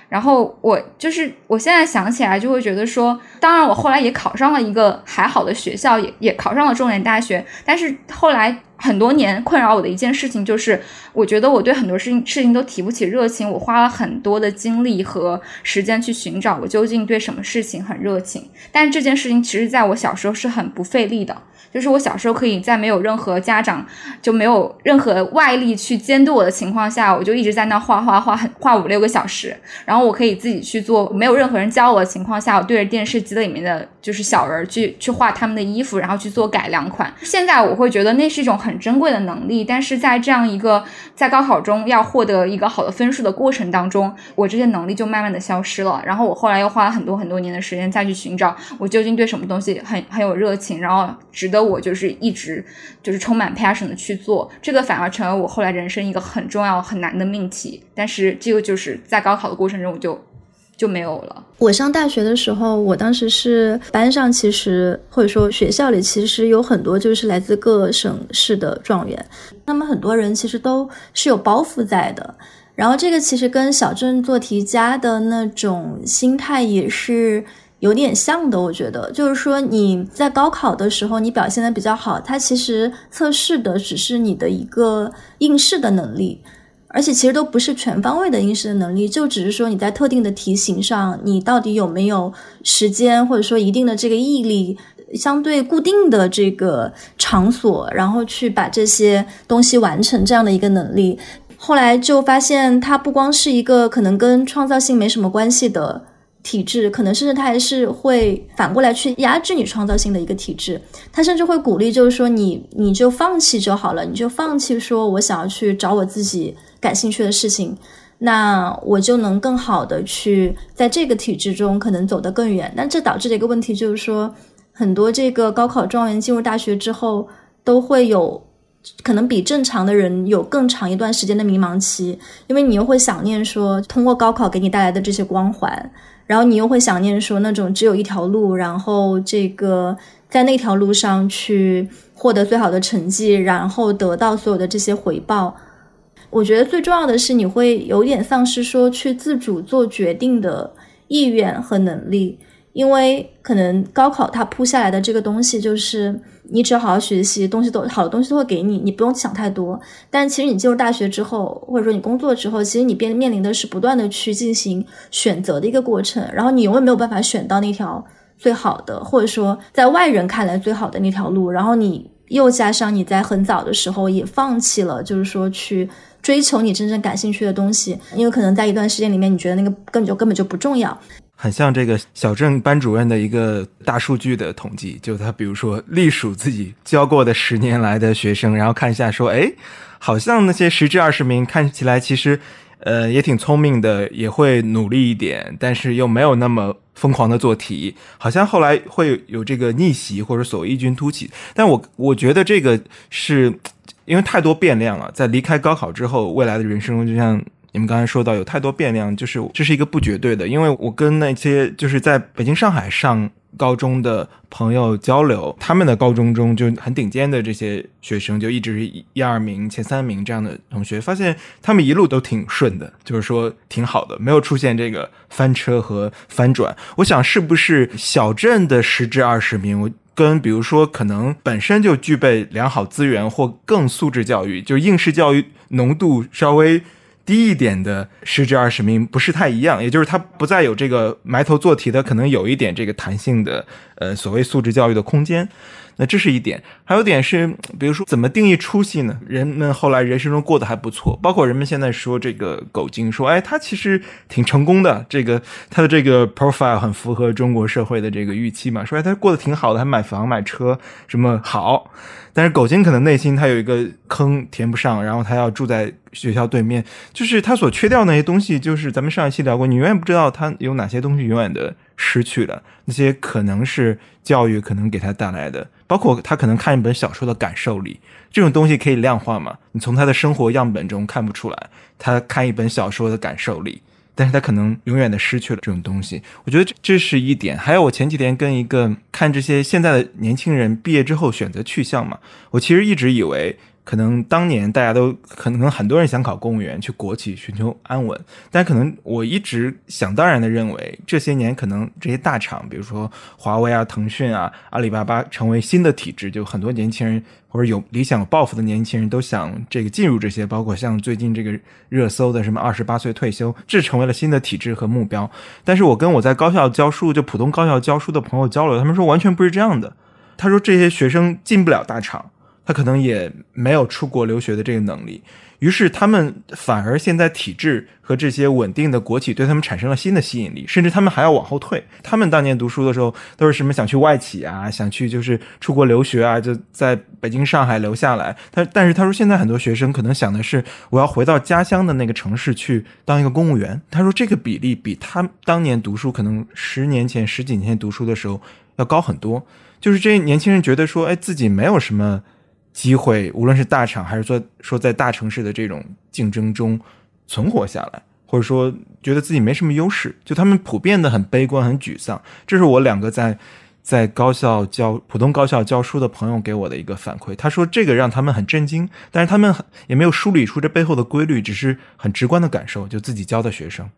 然后我就是我现在想起来就会觉得说，当然我后来也考上了一个还好的学校，也也考上了重点大学，但是后来很多年困扰我的一件事情就是，我觉得我对很多事情事情都提不起热情，我花了很多的精力和时间去寻找我究竟对什么事情很热情，但这件事情其实在我小时候是很不费力的。就是我小时候可以在没有任何家长就没有任何外力去监督我的情况下，我就一直在那画画画很画五六个小时，然后我可以自己去做，没有任何人教我的情况下，我对着电视机里面的就是小人去去画他们的衣服，然后去做改良款。现在我会觉得那是一种很珍贵的能力，但是在这样一个在高考中要获得一个好的分数的过程当中，我这些能力就慢慢的消失了。然后我后来又花了很多很多年的时间再去寻找我究竟对什么东西很很有热情，然后值得我就是一直就是充满 passion 的去做，这个反而成为我后来人生一个很重要很难的命题。但是这个就是在高考的过程中我就就没有了。我上大学的时候，我当时是班上，其实或者说学校里，其实有很多就是来自各省市的状元，他们很多人其实都是有包袱在的。然后这个其实跟小镇做题家的那种心态也是有点像的，我觉得就是说你在高考的时候你表现的比较好，它其实测试的只是你的一个应试的能力。而且其实都不是全方位的应试的能力，就只是说你在特定的题型上，你到底有没有时间，或者说一定的这个毅力，相对固定的这个场所，然后去把这些东西完成这样的一个能力。后来就发现，它不光是一个可能跟创造性没什么关系的体制，可能甚至它还是会反过来去压制你创造性的一个体制。它甚至会鼓励，就是说你你就放弃就好了，你就放弃说我想要去找我自己。感兴趣的事情，那我就能更好的去在这个体制中可能走得更远。那这导致的一个问题就是说，很多这个高考状元进入大学之后，都会有可能比正常的人有更长一段时间的迷茫期，因为你又会想念说通过高考给你带来的这些光环，然后你又会想念说那种只有一条路，然后这个在那条路上去获得最好的成绩，然后得到所有的这些回报。我觉得最重要的是，你会有点丧失说去自主做决定的意愿和能力，因为可能高考它铺下来的这个东西就是你只要好好学习，东西都好的东西都会给你，你不用想太多。但其实你进入大学之后，或者说你工作之后，其实你边面临的是不断的去进行选择的一个过程，然后你永远没有办法选到那条最好的，或者说在外人看来最好的那条路，然后你又加上你在很早的时候也放弃了，就是说去。追求你真正感兴趣的东西，因为可能在一段时间里面，你觉得那个根本就根本就不重要。很像这个小镇班主任的一个大数据的统计，就他比如说隶属自己教过的十年来的学生，然后看一下说，哎，好像那些十至二十名看起来其实呃，也挺聪明的，也会努力一点，但是又没有那么疯狂的做题，好像后来会有这个逆袭或者所谓异军突起。但我我觉得这个是因为太多变量了，在离开高考之后，未来的人生中，就像你们刚才说到，有太多变量，就是这是一个不绝对的。因为我跟那些就是在北京、上海上高中的朋友交流，他们的高中中就很顶尖的这些学生，就一直是一二名、前三名这样的同学，发现他们一路都挺顺的，就是说挺好的，没有出现这个翻车和翻转。我想是不是小镇的十至二十名，我跟比如说可能本身就具备良好资源或更素质教育，就应试教育浓度稍微低一点的十至二十名不是太一样，也就是他不再有这个埋头做题的，可能有一点这个弹性的呃所谓素质教育的空间。那这是一点，还有点是，比如说怎么定义出息呢？人们后来人生中过得还不错，包括人们现在说这个狗精说，哎，他其实挺成功的，这个他的这个 profile 很符合中国社会的这个预期嘛，说哎他过得挺好的，还买房买车，什么好。但是狗精可能内心他有一个坑填不上，然后他要住在学校对面，就是他所缺掉那些东西，就是咱们上一期聊过，你永远不知道他有哪些东西永远的失去了，那些可能是教育可能给他带来的，包括他可能看一本小说的感受力，这种东西可以量化吗？你从他的生活样本中看不出来，他看一本小说的感受力。但是他可能永远的失去了这种东西，我觉得这这是一点。还有我前几天跟一个看这些现在的年轻人毕业之后选择去向嘛，我其实一直以为可能当年大家都可能很多人想考公务员去国企寻求安稳，但可能我一直想当然的认为这些年可能这些大厂，比如说华为啊、腾讯啊、阿里巴巴成为新的体制，就很多年轻人。或者有理想、抱负的年轻人都想这个进入这些，包括像最近这个热搜的什么二十八岁退休，这成为了新的体制和目标。但是我跟我在高校教书，就普通高校教书的朋友交流，他们说完全不是这样的。他说这些学生进不了大厂，他可能也没有出国留学的这个能力。于是他们反而现在体制和这些稳定的国企对他们产生了新的吸引力，甚至他们还要往后退。他们当年读书的时候都是什么想去外企啊，想去就是出国留学啊，就在北京、上海留下来。他但是他说现在很多学生可能想的是我要回到家乡的那个城市去当一个公务员。他说这个比例比他当年读书可能十年前、十几年前读书的时候要高很多。就是这些年轻人觉得说，哎，自己没有什么。机会，无论是大厂还是说说在大城市的这种竞争中存活下来，或者说觉得自己没什么优势，就他们普遍的很悲观、很沮丧。这是我两个在在高校教普通高校教书的朋友给我的一个反馈。他说这个让他们很震惊，但是他们也没有梳理出这背后的规律，只是很直观的感受，就自己教的学生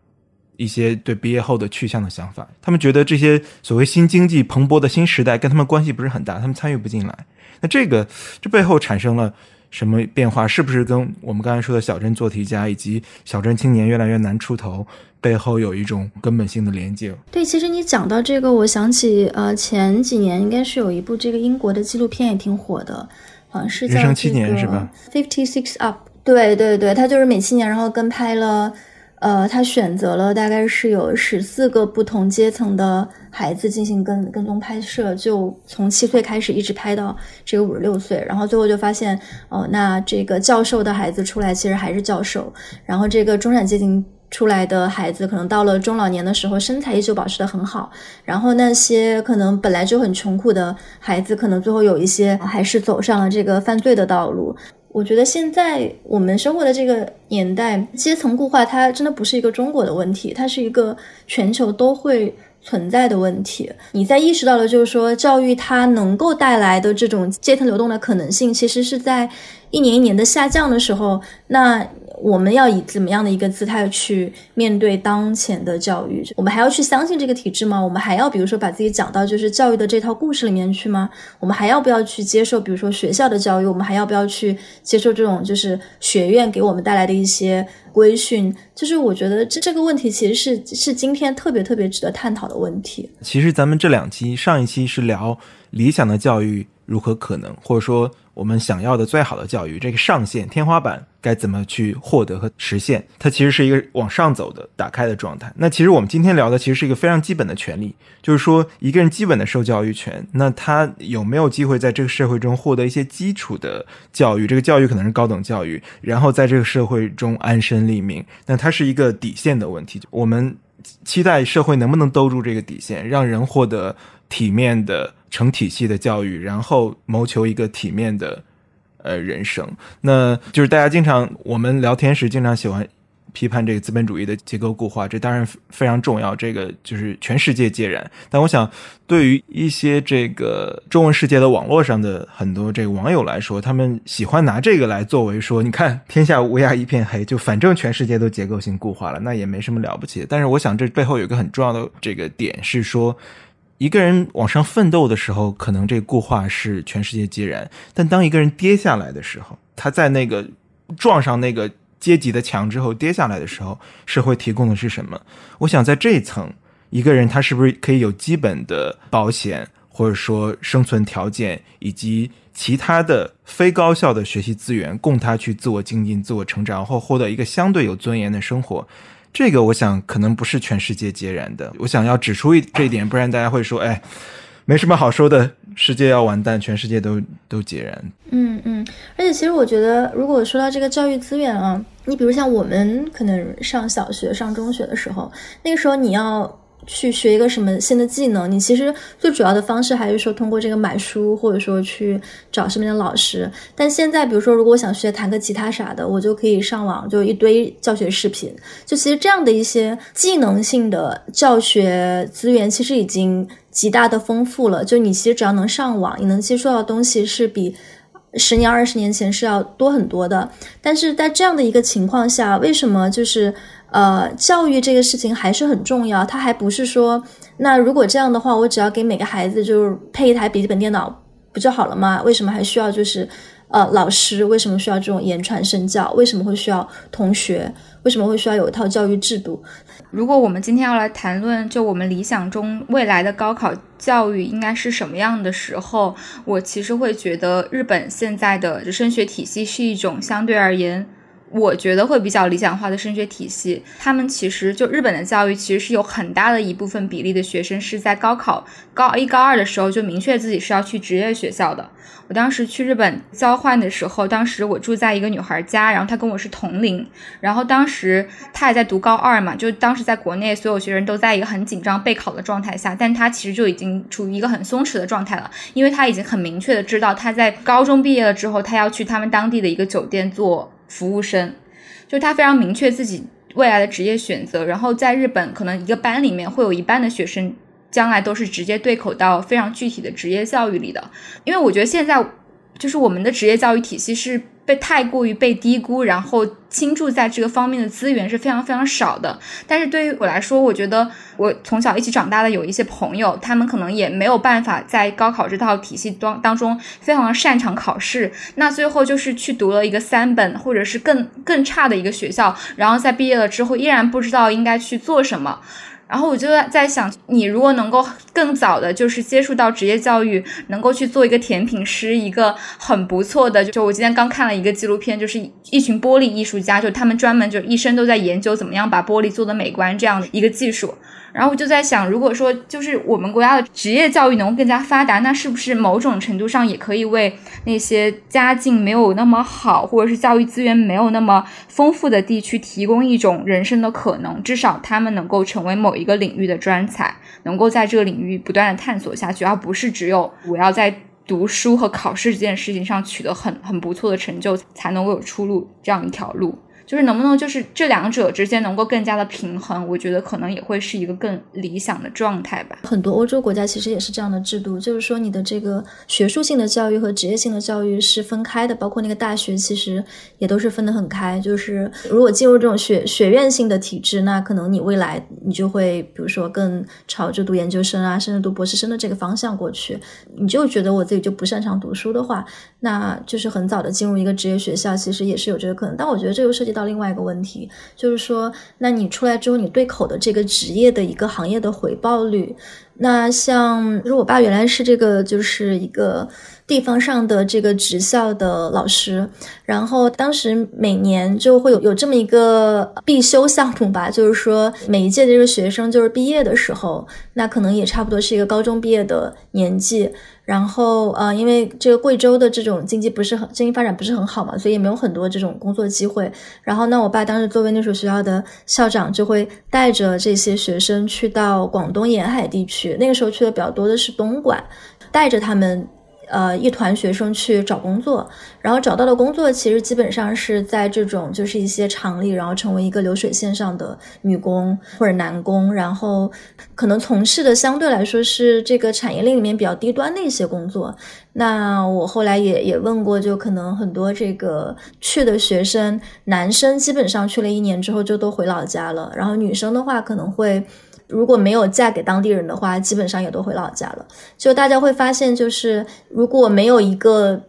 一些对毕业后的去向的想法。他们觉得这些所谓新经济蓬勃的新时代跟他们关系不是很大，他们参与不进来。那这个这背后产生了什么变化？是不是跟我们刚才说的小镇做题家以及小镇青年越来越难出头背后有一种根本性的连接？对，其实你讲到这个，我想起呃前几年应该是有一部这个英国的纪录片也挺火的，好像是叫人生七年是吧？Fifty Six Up。对对对，他就是每七年然后跟拍了。呃，他选择了大概是有十四个不同阶层的孩子进行跟跟踪拍摄，就从七岁开始一直拍到这个五十六岁，然后最后就发现，哦，那这个教授的孩子出来其实还是教授，然后这个中产阶级出来的孩子可能到了中老年的时候身材依旧保持得很好，然后那些可能本来就很穷苦的孩子，可能最后有一些还是走上了这个犯罪的道路。我觉得现在我们生活的这个年代，阶层固化它真的不是一个中国的问题，它是一个全球都会存在的问题。你在意识到了，就是说教育它能够带来的这种阶层流动的可能性，其实是在一年一年的下降的时候，那。我们要以怎么样的一个姿态去面对当前的教育？我们还要去相信这个体制吗？我们还要比如说把自己讲到就是教育的这套故事里面去吗？我们还要不要去接受比如说学校的教育？我们还要不要去接受这种就是学院给我们带来的一些规训？就是我觉得这这个问题其实是是今天特别特别值得探讨的问题。其实咱们这两期，上一期是聊理想的教育如何可能，或者说我们想要的最好的教育这个上限天花板该怎么去获得和实现？它其实是一个往上走的打开的状态。那其实我们今天聊的其实是一个非常基本的权利，就是说一个人基本的受教育权，那他有没有机会在这个社会中获得一些基础的教育？这个教育可能是高等教育，然后在这个社会中安身立命，那它是一个底线的问题。我们期待社会能不能兜住这个底线，让人获得体面的成体系的教育，然后谋求一个体面的呃人生。那就是大家经常我们聊天时经常喜欢批判这个资本主义的结构固化，这当然非常重要，这个就是全世界皆然。但我想，对于一些这个中文世界的网络上的很多这个网友来说，他们喜欢拿这个来作为说，你看天下乌鸦一片黑，就反正全世界都结构性固化了，那也没什么了不起。但是我想，这背后有一个很重要的这个点是说。一个人往上奋斗的时候，可能这固化是全世界皆然；但当一个人跌下来的时候，他在那个撞上那个阶级的墙之后跌下来的时候，社会提供的是什么？我想在这一层，一个人他是不是可以有基本的保险，或者说生存条件，以及其他的非高效的学习资源，供他去自我精进、自我成长，或获得一个相对有尊严的生活？这个我想可能不是全世界皆然的。我想要指出一这一点，不然大家会说，哎，没什么好说的，世界要完蛋，全世界都都皆然。嗯嗯，而且其实我觉得，如果说到这个教育资源啊，你比如像我们可能上小学、上中学的时候，那个时候你要去学一个什么新的技能，你其实最主要的方式还是说通过这个买书，或者说去找身边的老师。但现在，比如说如果我想学弹个吉他啥的，我就可以上网，就一堆教学视频。就其实这样的一些技能性的教学资源，其实已经极大的丰富了。就你其实只要能上网，你能接触到的东西是比。十年、二十年前是要多很多的，但是在这样的一个情况下，为什么就是呃，教育这个事情还是很重要？它还不是说，那如果这样的话，我只要给每个孩子就是配一台笔记本电脑不就好了吗？为什么还需要就是呃老师？为什么需要这种言传身教？为什么会需要同学？为什么会需要有一套教育制度？如果我们今天要来谈论，就我们理想中未来的高考教育应该是什么样的时候，我其实会觉得日本现在的升学体系是一种相对而言。我觉得会比较理想化的升学体系，他们其实就日本的教育，其实是有很大的一部分比例的学生是在高考高一高二的时候就明确自己是要去职业学校的。我当时去日本交换的时候，当时我住在一个女孩家，然后她跟我是同龄，然后当时她也在读高二嘛，就当时在国内所有学生都在一个很紧张备考的状态下，但她其实就已经处于一个很松弛的状态了，因为她已经很明确的知道她在高中毕业了之后，她要去他们当地的一个酒店做。服务生，就他非常明确自己未来的职业选择。然后在日本，可能一个班里面会有一半的学生将来都是直接对口到非常具体的职业教育里的。因为我觉得现在就是我们的职业教育体系是。被太过于被低估，然后倾注在这个方面的资源是非常非常少的。但是对于我来说，我觉得我从小一起长大的有一些朋友，他们可能也没有办法在高考这套体系当当中非常擅长考试，那最后就是去读了一个三本或者是更更差的一个学校，然后在毕业了之后依然不知道应该去做什么。然后我就在想，你如果能够更早的，就是接触到职业教育，能够去做一个甜品师，一个很不错的。就我今天刚看了一个纪录片，就是一群玻璃艺术家，就他们专门就一生都在研究怎么样把玻璃做的美观这样的一个技术。然后我就在想，如果说就是我们国家的职业教育能够更加发达，那是不是某种程度上也可以为那些家境没有那么好，或者是教育资源没有那么丰富的地区提供一种人生的可能？至少他们能够成为某一个领域的专才，能够在这个领域不断的探索下去，而不是只有我要在读书和考试这件事情上取得很很不错的成就才能够有出路这样一条路。就是能不能就是这两者之间能够更加的平衡，我觉得可能也会是一个更理想的状态吧。很多欧洲国家其实也是这样的制度，就是说你的这个学术性的教育和职业性的教育是分开的，包括那个大学其实也都是分得很开。就是如果进入这种学学院性的体制，那可能你未来你就会比如说更朝着读研究生啊，甚至读博士生的这个方向过去。你就觉得我自己就不擅长读书的话，那就是很早的进入一个职业学校，其实也是有这个可能。但我觉得这又涉及到。到另外一个问题，就是说，那你出来之后，你对口的这个职业的一个行业的回报率，那像，如果我爸原来是这个，就是一个地方上的这个职校的老师，然后当时每年就会有有这么一个必修项目吧，就是说每一届的这个学生就是毕业的时候，那可能也差不多是一个高中毕业的年纪。然后呃，因为这个贵州的这种经济不是很经济发展不是很好嘛，所以也没有很多这种工作机会。然后那，我爸当时作为那所学校的校长，就会带着这些学生去到广东沿海地区。那个时候去的比较多的是东莞，带着他们。呃，一团学生去找工作，然后找到的工作其实基本上是在这种就是一些厂里，然后成为一个流水线上的女工或者男工，然后可能从事的相对来说是这个产业链里面比较低端的一些工作。那我后来也也问过，就可能很多这个去的学生，男生基本上去了一年之后就都回老家了，然后女生的话可能会。如果没有嫁给当地人的话，基本上也都回老家了。就大家会发现，就是如果没有一个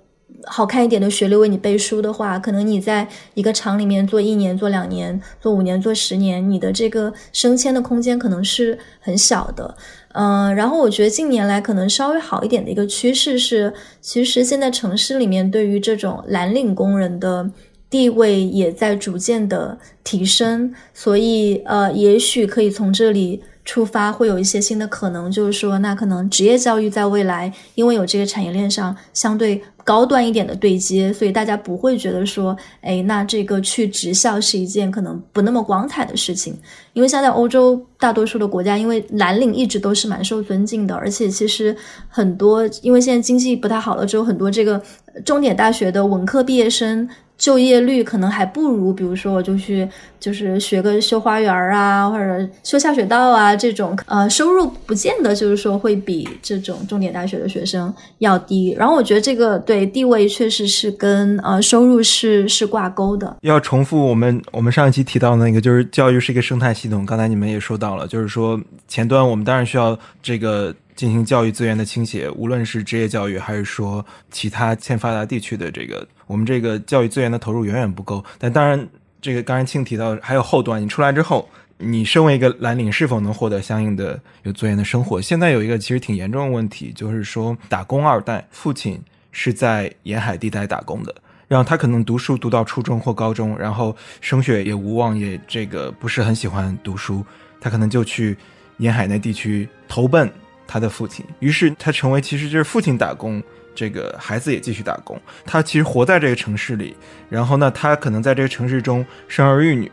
好看一点的学历为你背书的话，可能你在一个厂里面做一年、做两年、做五年、做十年，你的这个升迁的空间可能是很小的。嗯，然后我觉得近年来可能稍微好一点的一个趋势是，其实现在城市里面对于这种蓝领工人的。地位也在逐渐的提升，所以呃，也许可以从这里出发，会有一些新的可能。就是说，那可能职业教育在未来，因为有这个产业链上相对高端一点的对接，所以大家不会觉得说，哎，那这个去职校是一件可能不那么光彩的事情。因为现在欧洲大多数的国家，因为蓝领一直都是蛮受尊敬的，而且其实很多，因为现在经济不太好了之后，很多这个重点大学的文科毕业生。就业率可能还不如，比如说我就去就是学个修花园啊，或者修下水道啊这种，呃，收入不见得就是说会比这种重点大学的学生要低。然后我觉得这个对地位确实是跟呃收入是是挂钩的。要重复我们我们上一期提到的那个，就是教育是一个生态系统。刚才你们也说到了，就是说前端我们当然需要这个。进行教育资源的倾斜，无论是职业教育还是说其他欠发达地区的这个，我们这个教育资源的投入远远不够。但当然，这个刚才庆提到还有后端，你出来之后，你身为一个蓝领，是否能获得相应的有资源的生活？现在有一个其实挺严重的问题，就是说打工二代，父亲是在沿海地带打工的，然后他可能读书读到初中或高中，然后升学也无望，也这个不是很喜欢读书，他可能就去沿海那地区投奔。他的父亲，于是他成为其实就是父亲打工，这个孩子也继续打工。他其实活在这个城市里，然后呢，他可能在这个城市中生儿育女。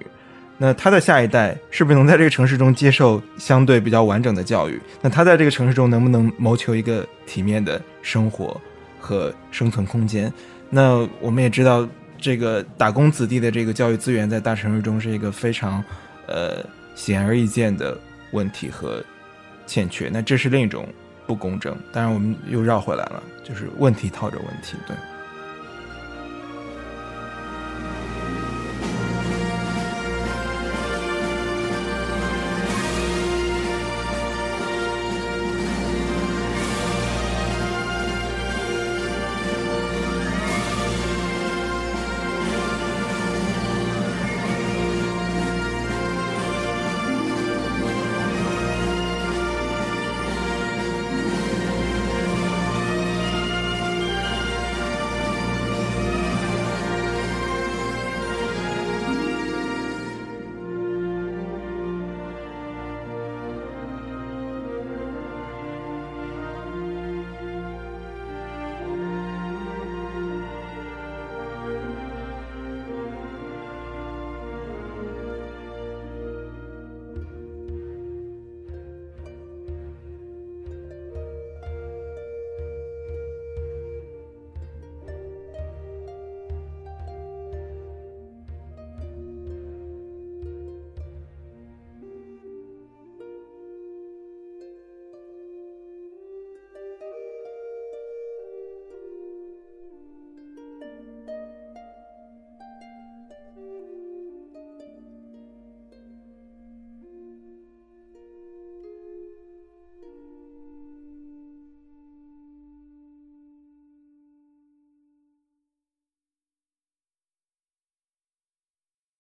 那他的下一代是不是能在这个城市中接受相对比较完整的教育？那他在这个城市中能不能谋求一个体面的生活和生存空间？那我们也知道，这个打工子弟的这个教育资源在大城市中是一个非常，呃，显而易见的问题和。欠缺，那这是另一种不公正。当然，我们又绕回来了，就是问题套着问题，对。